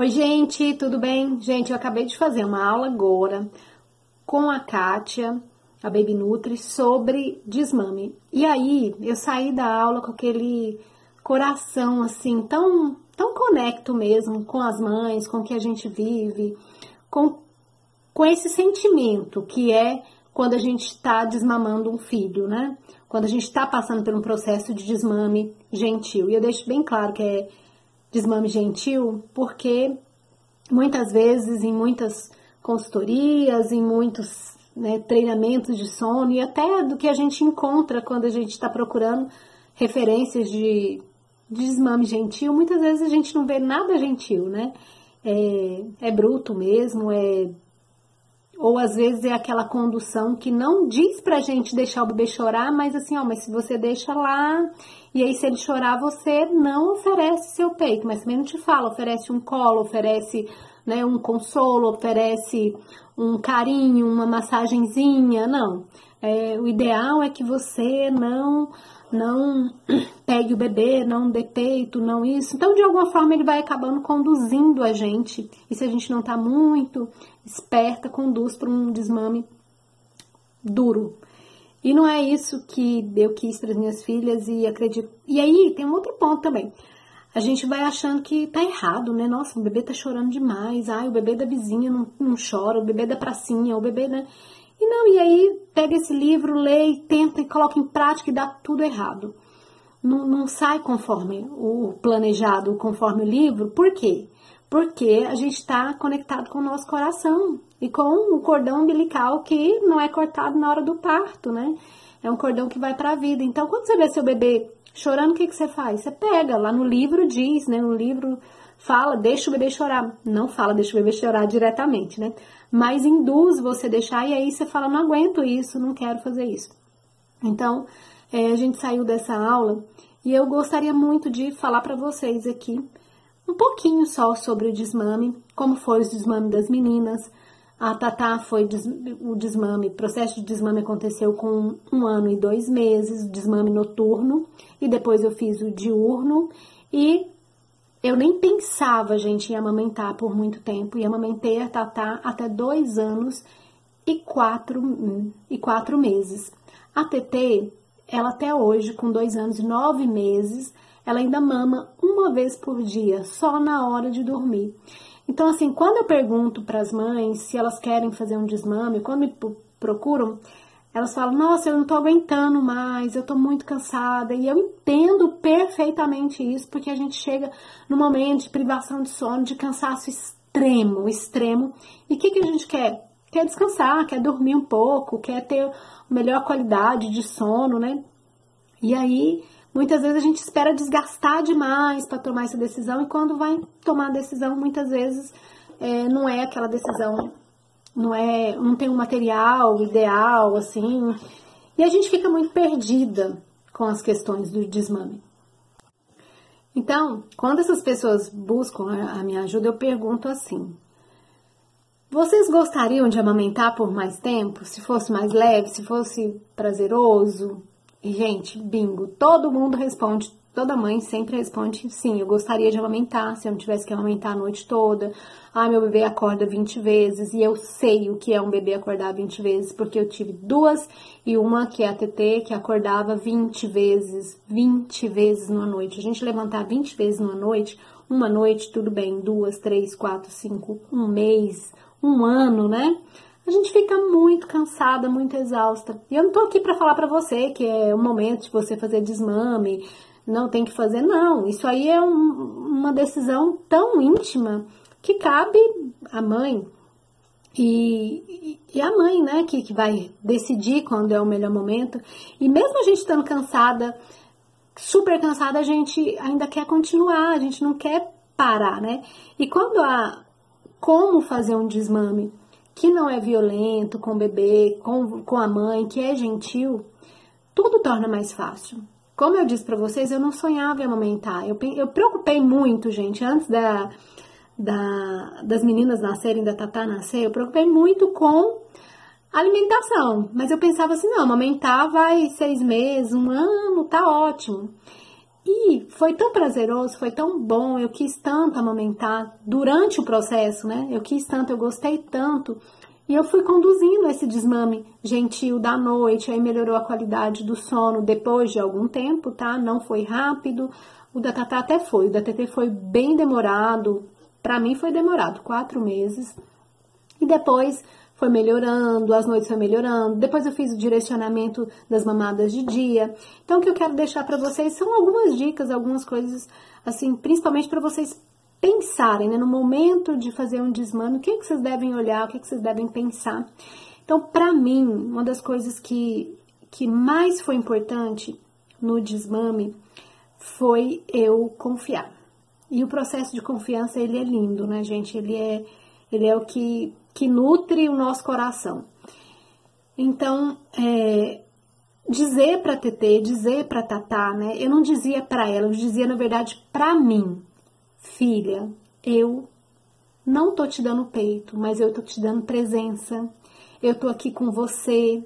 Oi, gente, tudo bem? Gente, eu acabei de fazer uma aula agora com a Kátia, a Baby Nutri, sobre desmame. E aí, eu saí da aula com aquele coração assim, tão, tão conecto mesmo com as mães, com o que a gente vive, com, com esse sentimento que é quando a gente está desmamando um filho, né? Quando a gente está passando por um processo de desmame gentil. E eu deixo bem claro que é desmame gentil, porque muitas vezes em muitas consultorias, em muitos né, treinamentos de sono e até do que a gente encontra quando a gente está procurando referências de, de desmame gentil, muitas vezes a gente não vê nada gentil, né? É, é bruto mesmo, é ou às vezes é aquela condução que não diz pra gente deixar o bebê chorar, mas assim, ó, mas se você deixa lá, e aí se ele chorar, você não oferece seu peito, mas também não te fala, oferece um colo, oferece né, um consolo, oferece um carinho, uma massagenzinha, não. É, o ideal é que você não não pegue o bebê, não dê peito, não isso. Então, de alguma forma, ele vai acabando conduzindo a gente. E se a gente não tá muito esperta, conduz para um desmame duro. E não é isso que eu quis para as minhas filhas e acredito. E aí tem um outro ponto também. A gente vai achando que tá errado, né? Nossa, o bebê tá chorando demais. Ai, o bebê da vizinha não, não chora, o bebê da pracinha, o bebê, né? E não, e aí pega esse livro, lê e tenta e coloca em prática e dá tudo errado. Não, não sai conforme o planejado, conforme o livro. Por quê? Porque a gente está conectado com o nosso coração e com o cordão umbilical que não é cortado na hora do parto, né? É um cordão que vai para a vida. Então, quando você vê seu bebê chorando, o que, que você faz? Você pega, lá no livro diz, né? No livro fala, deixa o bebê chorar. Não fala, deixa o bebê chorar diretamente, né? Mas induz você deixar e aí você fala, não aguento isso, não quero fazer isso. Então, é, a gente saiu dessa aula e eu gostaria muito de falar para vocês aqui um pouquinho só sobre o desmame, como foi o desmame das meninas. A Tatá foi des, o desmame, o processo de desmame aconteceu com um ano e dois meses, desmame noturno, e depois eu fiz o diurno, e eu nem pensava, gente, em amamentar por muito tempo. E amamentei a Tatá até dois anos e quatro, e quatro meses. A TT, ela até hoje, com dois anos e nove meses, ela ainda mama uma vez por dia, só na hora de dormir. Então, assim, quando eu pergunto para as mães se elas querem fazer um desmame, quando me procuram, elas falam: Nossa, eu não tô aguentando mais, eu tô muito cansada. E eu entendo perfeitamente isso, porque a gente chega no momento de privação de sono, de cansaço extremo, extremo. E o que, que a gente quer? Quer descansar, quer dormir um pouco, quer ter melhor qualidade de sono, né? E aí, muitas vezes a gente espera desgastar demais para tomar essa decisão, e quando vai tomar a decisão, muitas vezes é, não é aquela decisão não é, não tem um material ideal assim, e a gente fica muito perdida com as questões do desmame. Então, quando essas pessoas buscam a minha ajuda, eu pergunto assim: vocês gostariam de amamentar por mais tempo? Se fosse mais leve, se fosse prazeroso? Gente, bingo, todo mundo responde Toda mãe sempre responde sim, eu gostaria de amamentar, se eu não tivesse que amamentar a noite toda. Ai, meu bebê acorda 20 vezes e eu sei o que é um bebê acordar 20 vezes, porque eu tive duas e uma que é a TT, que acordava 20 vezes, 20 vezes numa noite. A gente levantar 20 vezes numa noite, uma noite, tudo bem, duas, três, quatro, cinco, um mês, um ano, né? A gente fica muito cansada, muito exausta. E eu não tô aqui para falar para você que é o momento de você fazer desmame, não tem que fazer, não. Isso aí é um, uma decisão tão íntima que cabe à mãe. E, e a mãe, né, que, que vai decidir quando é o melhor momento. E mesmo a gente estando cansada, super cansada, a gente ainda quer continuar, a gente não quer parar, né? E quando há como fazer um desmame que não é violento com o bebê, com, com a mãe, que é gentil, tudo torna mais fácil. Como eu disse para vocês, eu não sonhava em amamentar. Eu, eu preocupei muito, gente, antes da, da, das meninas nascerem, da Tatá nascer, eu preocupei muito com alimentação. Mas eu pensava assim, não, amamentar vai seis meses, um ano, tá ótimo. E foi tão prazeroso, foi tão bom, eu quis tanto amamentar durante o processo, né? Eu quis tanto, eu gostei tanto. E eu fui conduzindo esse desmame gentil da noite, aí melhorou a qualidade do sono depois de algum tempo, tá? Não foi rápido. O da Tatá até foi, o da TT foi bem demorado. Para mim foi demorado, quatro meses. E depois foi melhorando, as noites foi melhorando. Depois eu fiz o direcionamento das mamadas de dia. Então o que eu quero deixar para vocês são algumas dicas, algumas coisas assim, principalmente para vocês pensarem, né, no momento de fazer um desmame, o que, que vocês devem olhar, o que, que vocês devem pensar. Então, para mim, uma das coisas que, que mais foi importante no desmame foi eu confiar. E o processo de confiança, ele é lindo, né, gente? Ele é, ele é o que que nutre o nosso coração. Então, é, dizer para TT, dizer para Tatá, né? Eu não dizia para ela, eu dizia na verdade para mim, filha, eu não tô te dando peito, mas eu tô te dando presença. Eu tô aqui com você.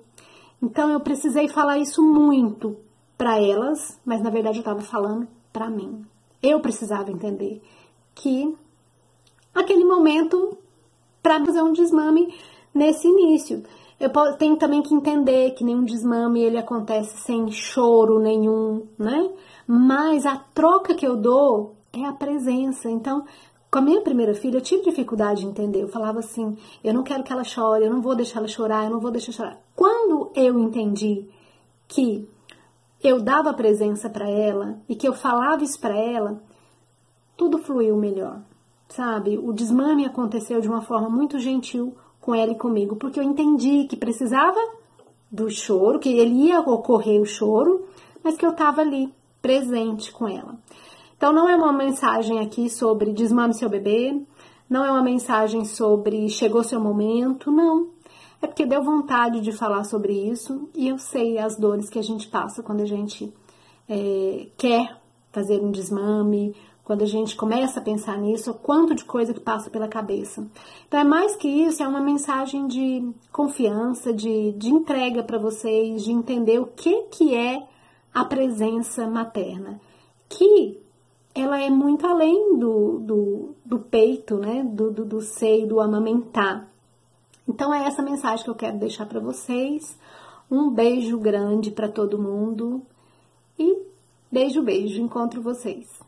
Então eu precisei falar isso muito para elas, mas na verdade eu estava falando para mim. Eu precisava entender que aquele momento para fazer um desmame nesse início. Eu tenho também que entender que nenhum desmame ele acontece sem choro nenhum, né? Mas a troca que eu dou é a presença. Então, com a minha primeira filha, eu tive dificuldade de entender. Eu falava assim: eu não quero que ela chore, eu não vou deixar ela chorar, eu não vou deixar chorar. Quando eu entendi que eu dava presença para ela e que eu falava isso para ela, tudo fluiu melhor sabe? O desmame aconteceu de uma forma muito gentil com ela e comigo, porque eu entendi que precisava do choro, que ele ia ocorrer o choro, mas que eu estava ali presente com ela. Então não é uma mensagem aqui sobre desmame seu bebê, não é uma mensagem sobre chegou seu momento, não. É porque deu vontade de falar sobre isso e eu sei as dores que a gente passa quando a gente é, quer fazer um desmame quando a gente começa a pensar nisso, o quanto de coisa que passa pela cabeça. Então, é mais que isso, é uma mensagem de confiança, de, de entrega para vocês, de entender o que, que é a presença materna. Que ela é muito além do, do, do peito, né? Do, do, do seio, do amamentar. Então, é essa mensagem que eu quero deixar para vocês. Um beijo grande para todo mundo e beijo, beijo. Encontro vocês.